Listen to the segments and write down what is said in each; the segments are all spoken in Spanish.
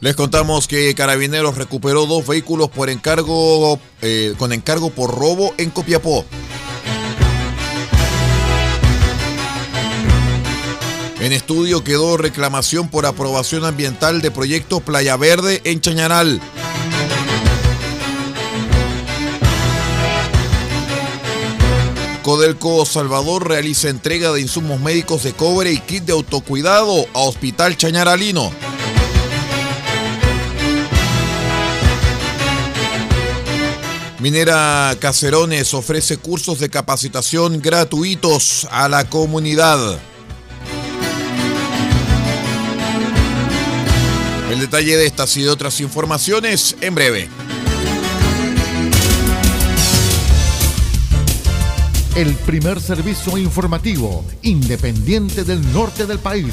Les contamos que Carabineros recuperó dos vehículos por encargo, eh, con encargo por robo en Copiapó. En estudio quedó reclamación por aprobación ambiental de proyecto Playa Verde en Chañaral. Codelco Salvador realiza entrega de insumos médicos de cobre y kit de autocuidado a Hospital Chañaralino. Minera Cacerones ofrece cursos de capacitación gratuitos a la comunidad. El detalle de estas y de otras informaciones en breve. El primer servicio informativo independiente del norte del país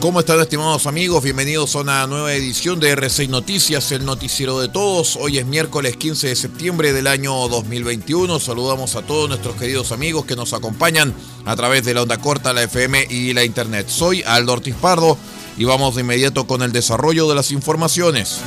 ¿Cómo están estimados amigos? Bienvenidos a una nueva edición de R6 Noticias, el noticiero de todos. Hoy es miércoles 15 de septiembre del año 2021. Saludamos a todos nuestros queridos amigos que nos acompañan a través de la onda corta, la FM y la Internet. Soy Aldo Ortiz Pardo y vamos de inmediato con el desarrollo de las informaciones.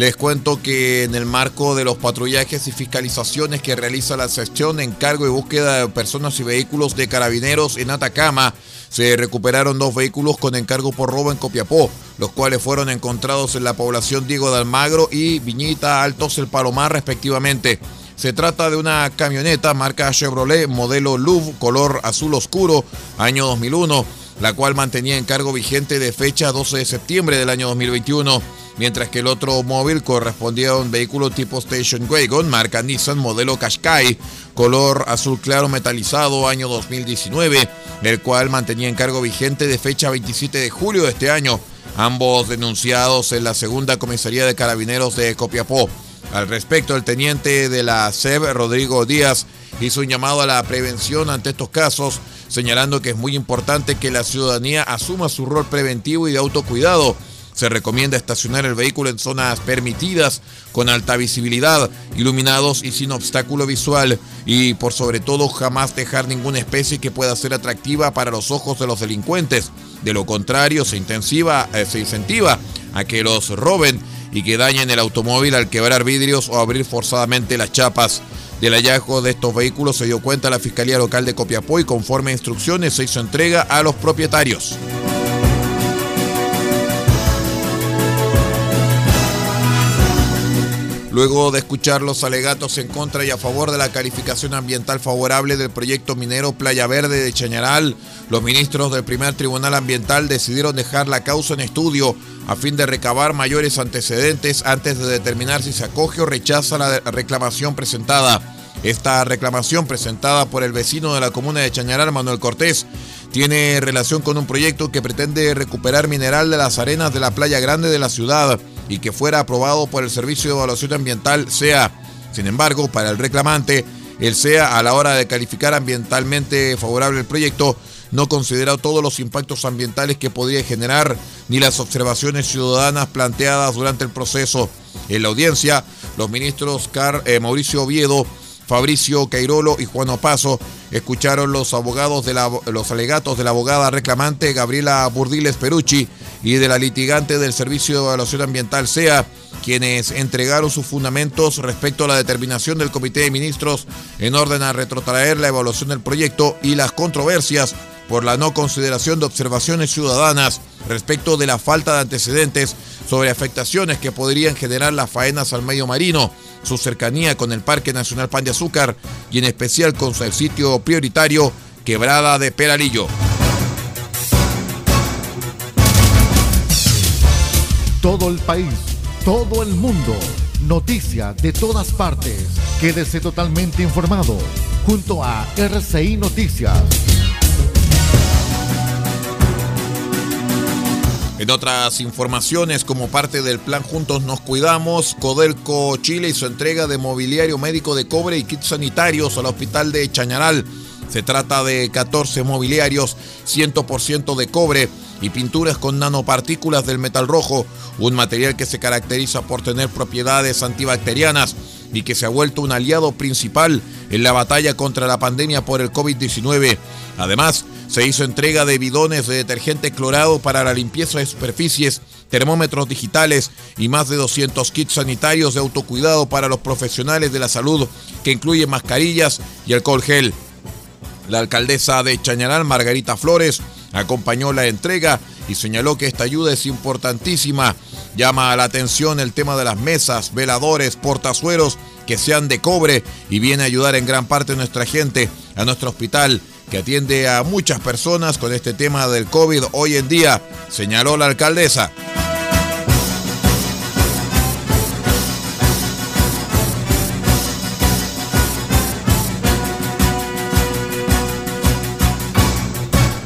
Les cuento que en el marco de los patrullajes y fiscalizaciones que realiza la sección en cargo y búsqueda de personas y vehículos de carabineros en Atacama, se recuperaron dos vehículos con encargo por robo en Copiapó, los cuales fueron encontrados en la población Diego de Almagro y Viñita Altos El Palomar respectivamente. Se trata de una camioneta marca Chevrolet modelo LUV color azul oscuro año 2001, la cual mantenía encargo vigente de fecha 12 de septiembre del año 2021 mientras que el otro móvil correspondía a un vehículo tipo Station Wagon, marca Nissan, modelo Qashqai, color azul claro metalizado, año 2019, el cual mantenía encargo vigente de fecha 27 de julio de este año, ambos denunciados en la segunda comisaría de carabineros de Copiapó. Al respecto, el teniente de la SEB, Rodrigo Díaz, hizo un llamado a la prevención ante estos casos, señalando que es muy importante que la ciudadanía asuma su rol preventivo y de autocuidado se recomienda estacionar el vehículo en zonas permitidas, con alta visibilidad, iluminados y sin obstáculo visual. Y por sobre todo jamás dejar ninguna especie que pueda ser atractiva para los ojos de los delincuentes. De lo contrario, se, eh, se incentiva a que los roben y que dañen el automóvil al quebrar vidrios o abrir forzadamente las chapas. Del hallazgo de estos vehículos se dio cuenta la Fiscalía Local de Copiapó y conforme a instrucciones se hizo entrega a los propietarios. Luego de escuchar los alegatos en contra y a favor de la calificación ambiental favorable del proyecto minero Playa Verde de Chañaral, los ministros del primer Tribunal Ambiental decidieron dejar la causa en estudio a fin de recabar mayores antecedentes antes de determinar si se acoge o rechaza la reclamación presentada. Esta reclamación presentada por el vecino de la comuna de Chañaral, Manuel Cortés, tiene relación con un proyecto que pretende recuperar mineral de las arenas de la playa grande de la ciudad y que fuera aprobado por el Servicio de Evaluación Ambiental SEA. Sin embargo, para el reclamante, el SEA a la hora de calificar ambientalmente favorable el proyecto no considera todos los impactos ambientales que podría generar ni las observaciones ciudadanas planteadas durante el proceso. En la audiencia, los ministros Car, eh, Mauricio Oviedo, Fabricio Cairolo y Juan Opaso escucharon los abogados de los alegatos de la abogada reclamante Gabriela Burdiles Perucci y de la litigante del Servicio de Evaluación Ambiental SEA, quienes entregaron sus fundamentos respecto a la determinación del Comité de Ministros en orden a retrotraer la evaluación del proyecto y las controversias por la no consideración de observaciones ciudadanas respecto de la falta de antecedentes sobre afectaciones que podrían generar las faenas al medio marino, su cercanía con el Parque Nacional Pan de Azúcar y en especial con su sitio prioritario Quebrada de Peralillo. Todo el país, todo el mundo, noticias de todas partes. Quédese totalmente informado junto a RCI Noticias. En otras informaciones, como parte del plan Juntos nos cuidamos, Codelco Chile hizo entrega de mobiliario médico de cobre y kits sanitarios al hospital de Chañaral. Se trata de 14 mobiliarios, 100% de cobre y pinturas con nanopartículas del metal rojo, un material que se caracteriza por tener propiedades antibacterianas y que se ha vuelto un aliado principal en la batalla contra la pandemia por el COVID-19. Además, se hizo entrega de bidones de detergente clorado para la limpieza de superficies, termómetros digitales y más de 200 kits sanitarios de autocuidado para los profesionales de la salud, que incluyen mascarillas y alcohol gel. La alcaldesa de Chañaral, Margarita Flores, acompañó la entrega y señaló que esta ayuda es importantísima. Llama la atención el tema de las mesas, veladores, portazueros que sean de cobre y viene a ayudar en gran parte a nuestra gente, a nuestro hospital que atiende a muchas personas con este tema del COVID hoy en día, señaló la alcaldesa.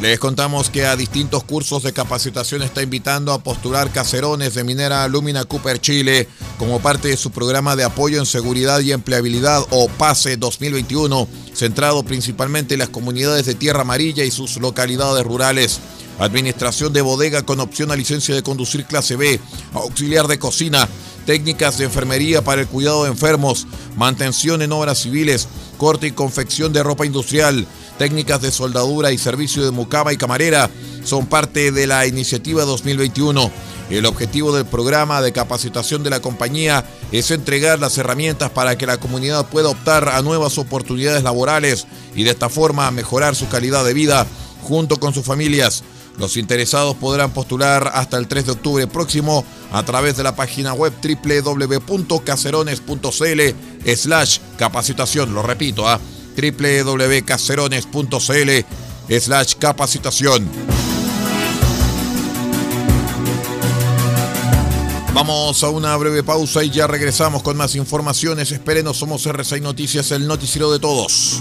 Les contamos que a distintos cursos de capacitación está invitando a postular caserones de Minera Lumina Cooper Chile como parte de su programa de apoyo en seguridad y empleabilidad o PASE 2021, centrado principalmente en las comunidades de Tierra Amarilla y sus localidades rurales. Administración de bodega con opción a licencia de conducir clase B, auxiliar de cocina, técnicas de enfermería para el cuidado de enfermos, mantención en obras civiles, corte y confección de ropa industrial, técnicas de soldadura y servicio de mucama y camarera son parte de la iniciativa 2021. El objetivo del programa de capacitación de la compañía es entregar las herramientas para que la comunidad pueda optar a nuevas oportunidades laborales y de esta forma mejorar su calidad de vida junto con sus familias. Los interesados podrán postular hasta el 3 de octubre próximo a través de la página web www.cacerones.cl slash capacitación. Lo repito, ¿ah? www.cacerones.cl slash capacitación. Vamos a una breve pausa y ya regresamos con más informaciones. Espérenos, somos R6 Noticias, el noticiero de todos.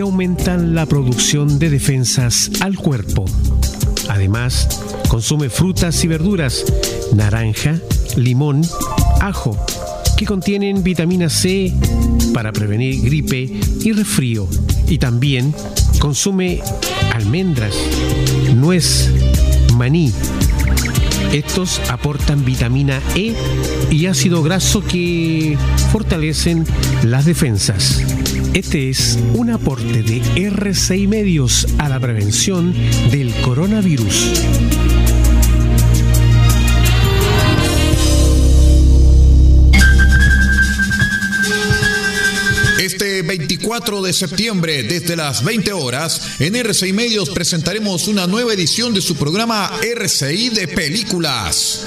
aumentan la producción de defensas al cuerpo. Además, consume frutas y verduras, naranja, limón, ajo, que contienen vitamina C para prevenir gripe y resfrío. Y también consume almendras, nuez, maní. Estos aportan vitamina E y ácido graso que fortalecen las defensas. Este es un aporte de R6 Medios a la prevención del coronavirus. Este 24 de septiembre, desde las 20 horas, en RCI Medios presentaremos una nueva edición de su programa RCI de Películas.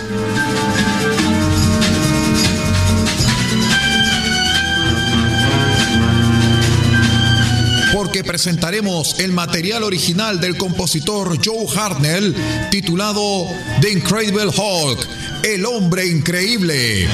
Porque presentaremos el material original del compositor Joe Hartnell titulado The Incredible Hulk, el hombre increíble.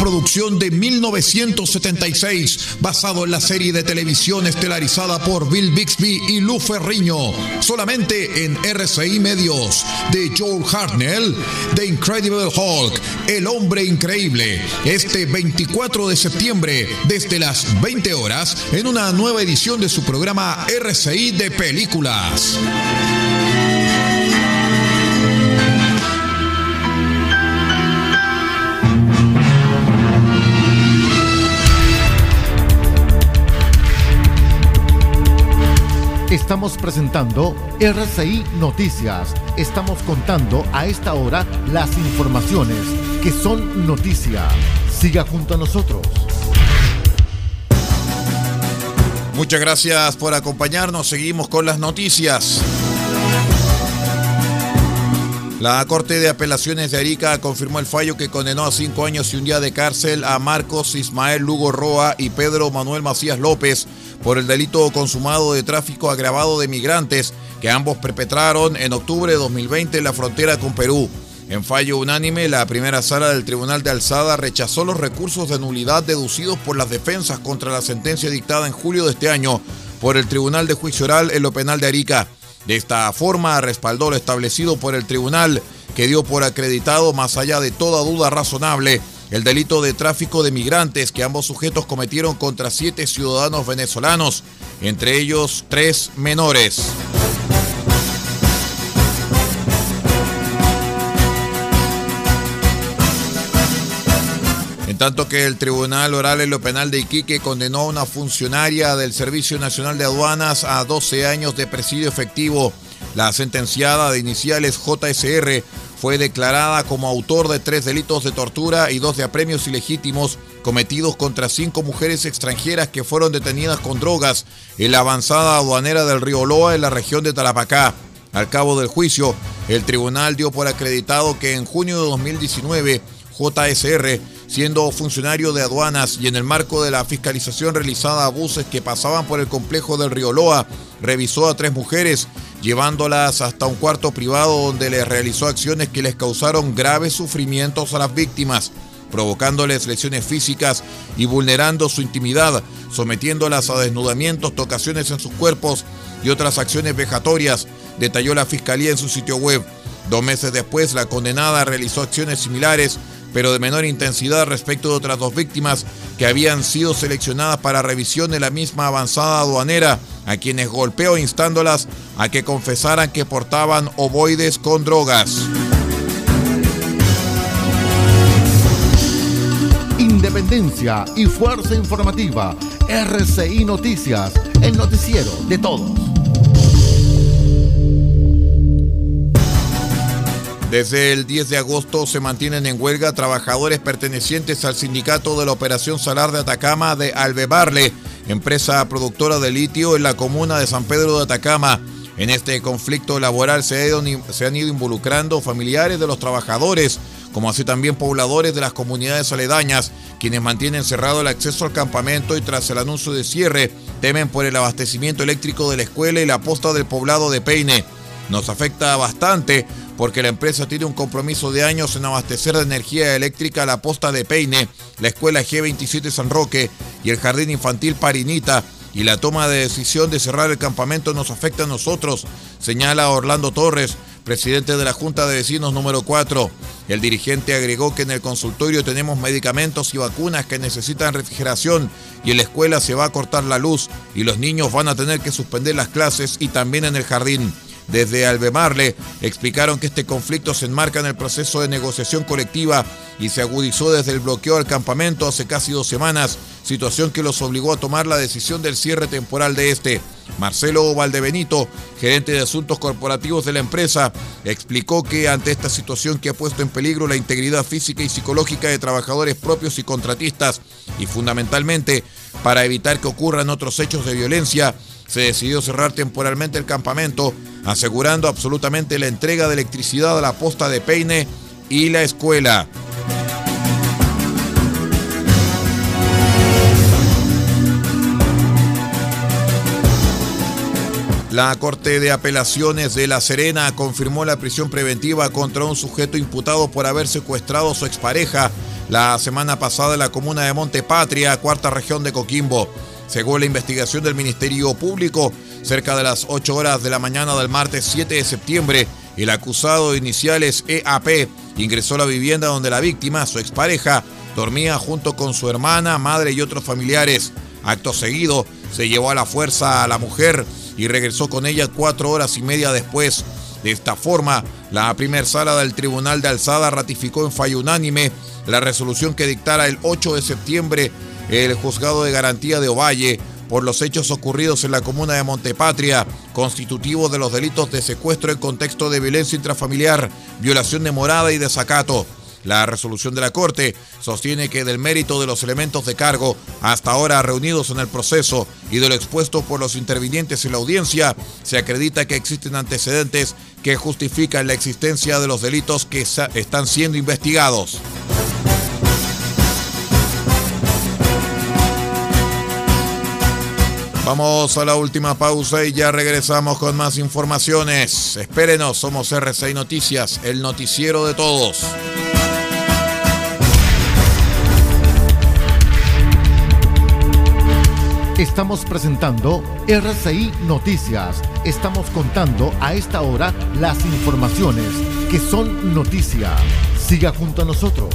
De 1976, basado en la serie de televisión estelarizada por Bill Bixby y Lou Ferriño, solamente en RCI Medios, de Joel Hartnell, The Incredible Hulk, El Hombre Increíble, este 24 de septiembre, desde las 20 horas, en una nueva edición de su programa RCI de Películas. Estamos presentando RCI Noticias. Estamos contando a esta hora las informaciones que son noticia. Siga junto a nosotros. Muchas gracias por acompañarnos. Seguimos con las noticias. La Corte de Apelaciones de Arica confirmó el fallo que condenó a cinco años y un día de cárcel a Marcos Ismael Lugo Roa y Pedro Manuel Macías López por el delito consumado de tráfico agravado de migrantes que ambos perpetraron en octubre de 2020 en la frontera con Perú. En fallo unánime, la primera sala del Tribunal de Alzada rechazó los recursos de nulidad deducidos por las defensas contra la sentencia dictada en julio de este año por el Tribunal de Juicio Oral en lo Penal de Arica. De esta forma, respaldó lo establecido por el tribunal, que dio por acreditado, más allá de toda duda razonable, el delito de tráfico de migrantes que ambos sujetos cometieron contra siete ciudadanos venezolanos, entre ellos tres menores. Tanto que el Tribunal Oral en lo Penal de Iquique condenó a una funcionaria del Servicio Nacional de Aduanas a 12 años de presidio efectivo. La sentenciada de iniciales JSR fue declarada como autor de tres delitos de tortura y dos de apremios ilegítimos cometidos contra cinco mujeres extranjeras que fueron detenidas con drogas en la avanzada aduanera del río Loa en la región de Tarapacá. Al cabo del juicio, el tribunal dio por acreditado que en junio de 2019, JSR, siendo funcionario de aduanas y en el marco de la fiscalización realizada a buses que pasaban por el complejo del río Loa, revisó a tres mujeres llevándolas hasta un cuarto privado donde les realizó acciones que les causaron graves sufrimientos a las víctimas, provocándoles lesiones físicas y vulnerando su intimidad, sometiéndolas a desnudamientos, tocaciones en sus cuerpos y otras acciones vejatorias, detalló la Fiscalía en su sitio web. Dos meses después, la condenada realizó acciones similares pero de menor intensidad respecto de otras dos víctimas que habían sido seleccionadas para revisión de la misma avanzada aduanera, a quienes golpeó instándolas a que confesaran que portaban ovoides con drogas. Independencia y fuerza informativa. RCI Noticias, el noticiero de todos. Desde el 10 de agosto se mantienen en huelga trabajadores pertenecientes al sindicato de la Operación Salar de Atacama de Albebarle, empresa productora de litio en la comuna de San Pedro de Atacama. En este conflicto laboral se, han ido involucrando familiares de los trabajadores, como así también pobladores de las comunidades aledañas, quienes mantienen cerrado el acceso al campamento y tras el anuncio de cierre temen por el abastecimiento eléctrico de la escuela y la posta del poblado de Peine. Nos afecta bastante porque la empresa tiene un compromiso de años en abastecer de energía eléctrica la posta de Peine, la escuela G27 San Roque y el jardín infantil Parinita, y la toma de decisión de cerrar el campamento nos afecta a nosotros, señala Orlando Torres, presidente de la Junta de Vecinos número 4. El dirigente agregó que en el consultorio tenemos medicamentos y vacunas que necesitan refrigeración y en la escuela se va a cortar la luz y los niños van a tener que suspender las clases y también en el jardín. Desde Albemarle explicaron que este conflicto se enmarca en el proceso de negociación colectiva y se agudizó desde el bloqueo al campamento hace casi dos semanas, situación que los obligó a tomar la decisión del cierre temporal de este. Marcelo Valdebenito, gerente de asuntos corporativos de la empresa, explicó que ante esta situación que ha puesto en peligro la integridad física y psicológica de trabajadores propios y contratistas, y fundamentalmente para evitar que ocurran otros hechos de violencia, se decidió cerrar temporalmente el campamento, asegurando absolutamente la entrega de electricidad a la posta de Peine y la escuela. La Corte de Apelaciones de La Serena confirmó la prisión preventiva contra un sujeto imputado por haber secuestrado a su expareja la semana pasada en la comuna de Montepatria, cuarta región de Coquimbo. Según la investigación del Ministerio Público, cerca de las 8 horas de la mañana del martes 7 de septiembre, el acusado de iniciales EAP ingresó a la vivienda donde la víctima, su expareja, dormía junto con su hermana, madre y otros familiares. Acto seguido, se llevó a la fuerza a la mujer y regresó con ella cuatro horas y media después. De esta forma, la primera sala del Tribunal de Alzada ratificó en fallo unánime la resolución que dictara el 8 de septiembre el juzgado de garantía de Ovalle por los hechos ocurridos en la comuna de Montepatria, constitutivos de los delitos de secuestro en contexto de violencia intrafamiliar, violación de morada y desacato. La resolución de la Corte sostiene que del mérito de los elementos de cargo hasta ahora reunidos en el proceso y de lo expuesto por los intervinientes en la audiencia, se acredita que existen antecedentes que justifican la existencia de los delitos que están siendo investigados. Vamos a la última pausa y ya regresamos con más informaciones. Espérenos, somos RCI Noticias, el noticiero de todos. Estamos presentando RCI Noticias. Estamos contando a esta hora las informaciones que son noticia. Siga junto a nosotros.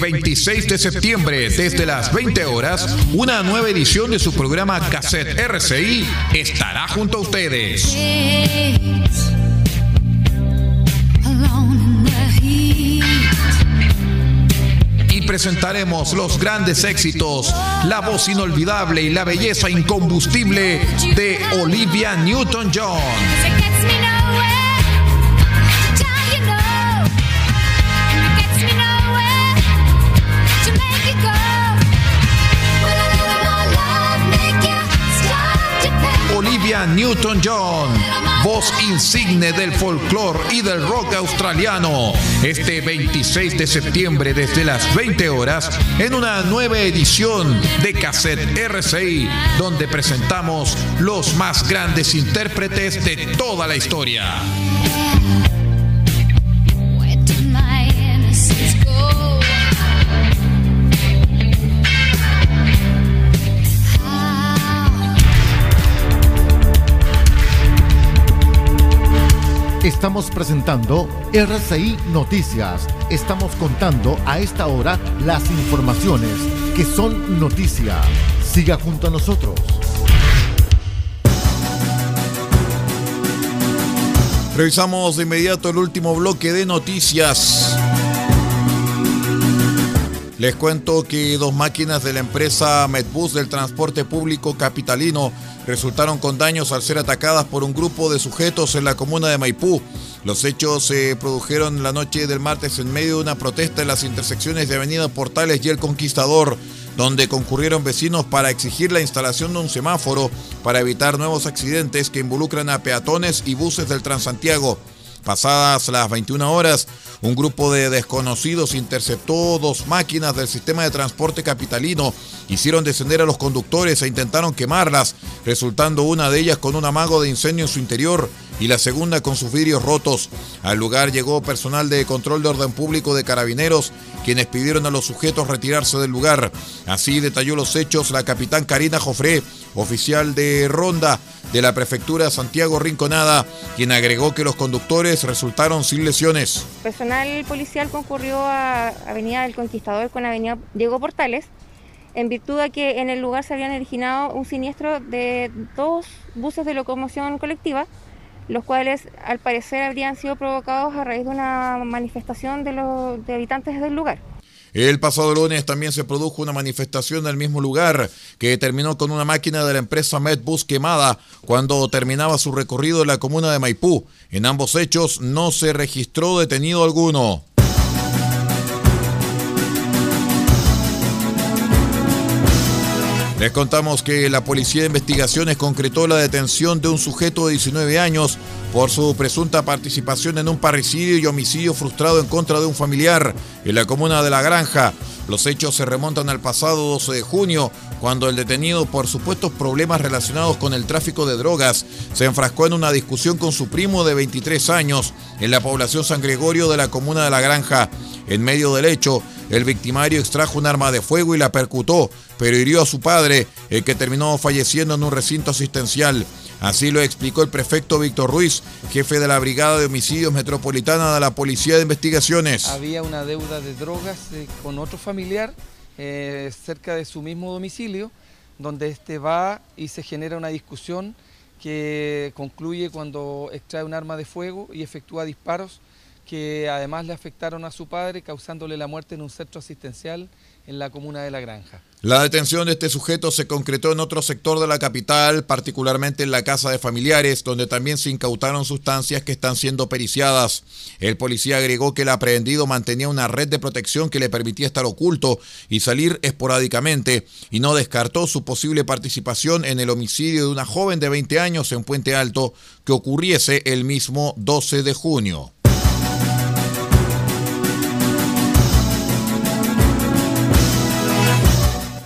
26 de septiembre, desde las 20 horas, una nueva edición de su programa Cassette RCI estará junto a ustedes. presentaremos los grandes éxitos, la voz inolvidable y la belleza incombustible de Olivia Newton-John. Newton-John, voz insigne del folclore y del rock australiano, este 26 de septiembre desde las 20 horas en una nueva edición de Cassette RCI, donde presentamos los más grandes intérpretes de toda la historia. Estamos presentando RCI Noticias. Estamos contando a esta hora las informaciones que son noticia. Siga junto a nosotros. Revisamos de inmediato el último bloque de noticias. Les cuento que dos máquinas de la empresa Medbus del transporte público capitalino resultaron con daños al ser atacadas por un grupo de sujetos en la comuna de Maipú. Los hechos se produjeron la noche del martes en medio de una protesta en las intersecciones de Avenida Portales y El Conquistador, donde concurrieron vecinos para exigir la instalación de un semáforo para evitar nuevos accidentes que involucran a peatones y buses del Transantiago. Pasadas las 21 horas, un grupo de desconocidos interceptó dos máquinas del sistema de transporte capitalino, hicieron descender a los conductores e intentaron quemarlas resultando una de ellas con un amago de incendio en su interior y la segunda con sus vidrios rotos. Al lugar llegó personal de control de orden público de carabineros, quienes pidieron a los sujetos retirarse del lugar. Así detalló los hechos la capitán Karina Jofré, oficial de ronda de la prefectura Santiago Rinconada, quien agregó que los conductores resultaron sin lesiones. Personal policial concurrió a Avenida del Conquistador con Avenida Diego Portales en virtud de que en el lugar se habían originado un siniestro de dos buses de locomoción colectiva los cuales al parecer habrían sido provocados a raíz de una manifestación de los de habitantes del lugar. El pasado lunes también se produjo una manifestación en el mismo lugar que terminó con una máquina de la empresa Medbus quemada cuando terminaba su recorrido en la comuna de Maipú. En ambos hechos no se registró detenido alguno. Les contamos que la Policía de Investigaciones concretó la detención de un sujeto de 19 años por su presunta participación en un parricidio y homicidio frustrado en contra de un familiar en la comuna de La Granja. Los hechos se remontan al pasado 12 de junio, cuando el detenido por supuestos problemas relacionados con el tráfico de drogas se enfrascó en una discusión con su primo de 23 años en la población San Gregorio de la comuna de La Granja. En medio del hecho, el victimario extrajo un arma de fuego y la percutó, pero hirió a su padre, el que terminó falleciendo en un recinto asistencial. Así lo explicó el prefecto Víctor Ruiz, jefe de la Brigada de Homicidios Metropolitana de la Policía de Investigaciones. Había una deuda de drogas eh, con otro familiar eh, cerca de su mismo domicilio, donde este va y se genera una discusión que concluye cuando extrae un arma de fuego y efectúa disparos que además le afectaron a su padre, causándole la muerte en un centro asistencial en la comuna de La Granja. La detención de este sujeto se concretó en otro sector de la capital, particularmente en la casa de familiares, donde también se incautaron sustancias que están siendo periciadas. El policía agregó que el aprehendido mantenía una red de protección que le permitía estar oculto y salir esporádicamente, y no descartó su posible participación en el homicidio de una joven de 20 años en Puente Alto que ocurriese el mismo 12 de junio.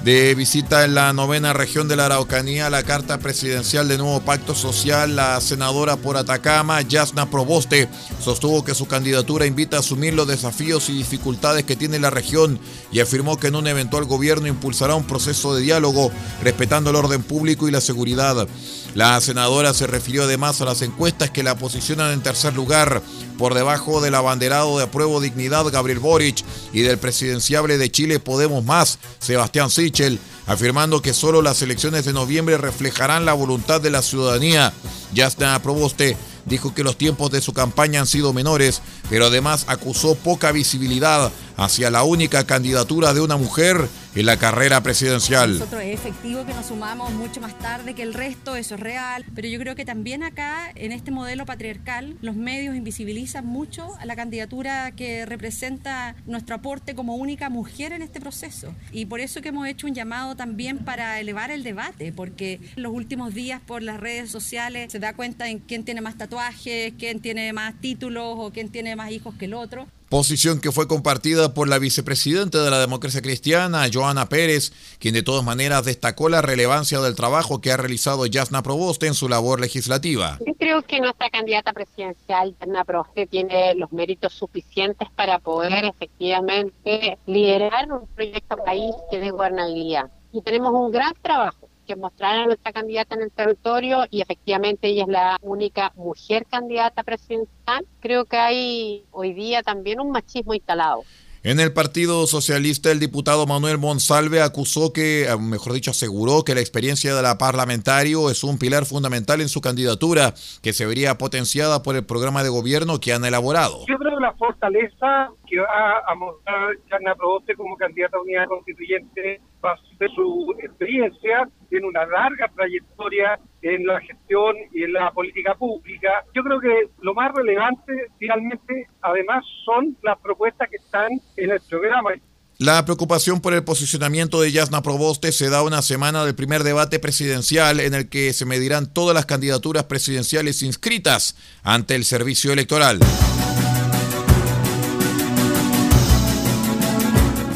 De visita en la novena región de la Araucanía, la carta presidencial de nuevo pacto social, la senadora por Atacama, Yasna Proboste, sostuvo que su candidatura invita a asumir los desafíos y dificultades que tiene la región y afirmó que en un eventual gobierno impulsará un proceso de diálogo respetando el orden público y la seguridad. La senadora se refirió además a las encuestas que la posicionan en tercer lugar, por debajo del abanderado de apruebo dignidad Gabriel Boric y del presidenciable de Chile Podemos Más, Sebastián Sichel, afirmando que solo las elecciones de noviembre reflejarán la voluntad de la ciudadanía. Justin Proboste dijo que los tiempos de su campaña han sido menores, pero además acusó poca visibilidad hacia la única candidatura de una mujer en la carrera presidencial. Nosotros es efectivo que nos sumamos mucho más tarde que el resto, eso es real, pero yo creo que también acá, en este modelo patriarcal, los medios invisibilizan mucho a la candidatura que representa nuestro aporte como única mujer en este proceso. Y por eso que hemos hecho un llamado también para elevar el debate, porque en los últimos días por las redes sociales se da cuenta en quién tiene más tatuajes, quién tiene más títulos o quién tiene más hijos que el otro posición que fue compartida por la vicepresidenta de la democracia cristiana, Joana Pérez, quien de todas maneras destacó la relevancia del trabajo que ha realizado Yasna Proboste en su labor legislativa. Yo creo que nuestra candidata presidencial, Yasna Proboste, tiene los méritos suficientes para poder efectivamente liderar un proyecto país que dé gobernabilidad. Y tenemos un gran trabajo que mostrar a nuestra candidata en el territorio y efectivamente ella es la única mujer candidata presidencial. Creo que hay hoy día también un machismo instalado. En el Partido Socialista, el diputado Manuel Monsalve acusó que, eh, mejor dicho, aseguró que la experiencia de la parlamentario es un pilar fundamental en su candidatura, que se vería potenciada por el programa de gobierno que han elaborado. Yo creo que la fortaleza que va a mostrar Yarna Proboste como candidata a unidad constituyente ser su experiencia, tiene una larga trayectoria en la gestión y en la política pública. Yo creo que lo más relevante finalmente, además, son las propuestas que están en el programa. La preocupación por el posicionamiento de Yasna Proboste se da una semana del primer debate presidencial en el que se medirán todas las candidaturas presidenciales inscritas ante el servicio electoral.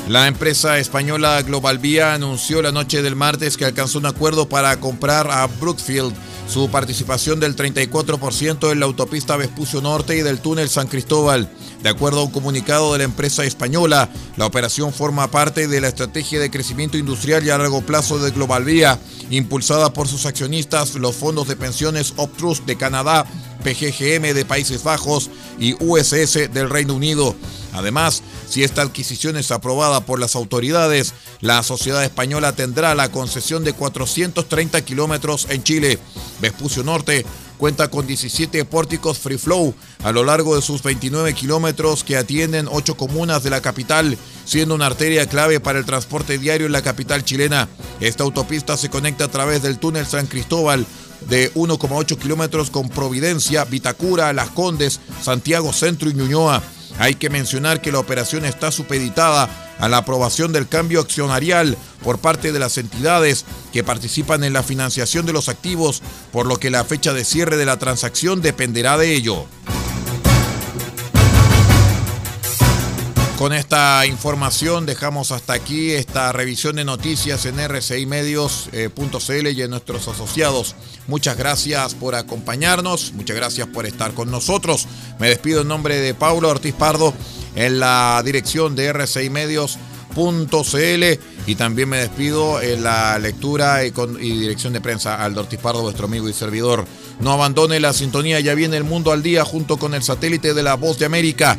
La empresa española Global Vía anunció la noche del martes que alcanzó un acuerdo para comprar a Brookfield su participación del 34% en la autopista Vespucio Norte y del túnel San Cristóbal. De acuerdo a un comunicado de la empresa española, la operación forma parte de la estrategia de crecimiento industrial y a largo plazo de Global Vía, impulsada por sus accionistas, los fondos de pensiones Optrust de Canadá, PGGM de Países Bajos y USS del Reino Unido. Además, si esta adquisición es aprobada por las autoridades, la sociedad española tendrá la concesión de 430 kilómetros en Chile. Vespucio Norte cuenta con 17 pórticos free flow a lo largo de sus 29 kilómetros que atienden 8 comunas de la capital, siendo una arteria clave para el transporte diario en la capital chilena. Esta autopista se conecta a través del túnel San Cristóbal de 1,8 kilómetros con Providencia, Vitacura, Las Condes, Santiago Centro y Ñuñoa. Hay que mencionar que la operación está supeditada a la aprobación del cambio accionarial por parte de las entidades que participan en la financiación de los activos, por lo que la fecha de cierre de la transacción dependerá de ello. Con esta información dejamos hasta aquí esta revisión de noticias en rcimedios.cl y en nuestros asociados. Muchas gracias por acompañarnos, muchas gracias por estar con nosotros. Me despido en nombre de Paulo Ortiz Pardo en la dirección de rcimedios.cl y también me despido en la lectura y, dirección de prensa Aldo Ortiz Pardo, vuestro amigo y servidor. No abandone la sintonía, ya viene el mundo al día junto con el satélite de la Voz de América.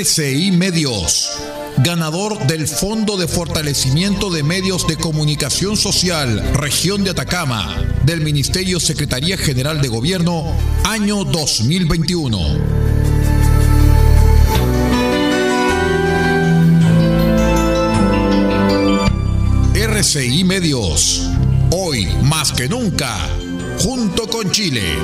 RCI Medios, ganador del Fondo de Fortalecimiento de Medios de Comunicación Social, Región de Atacama, del Ministerio Secretaría General de Gobierno, año 2021. RCI Medios, hoy más que nunca, junto con Chile.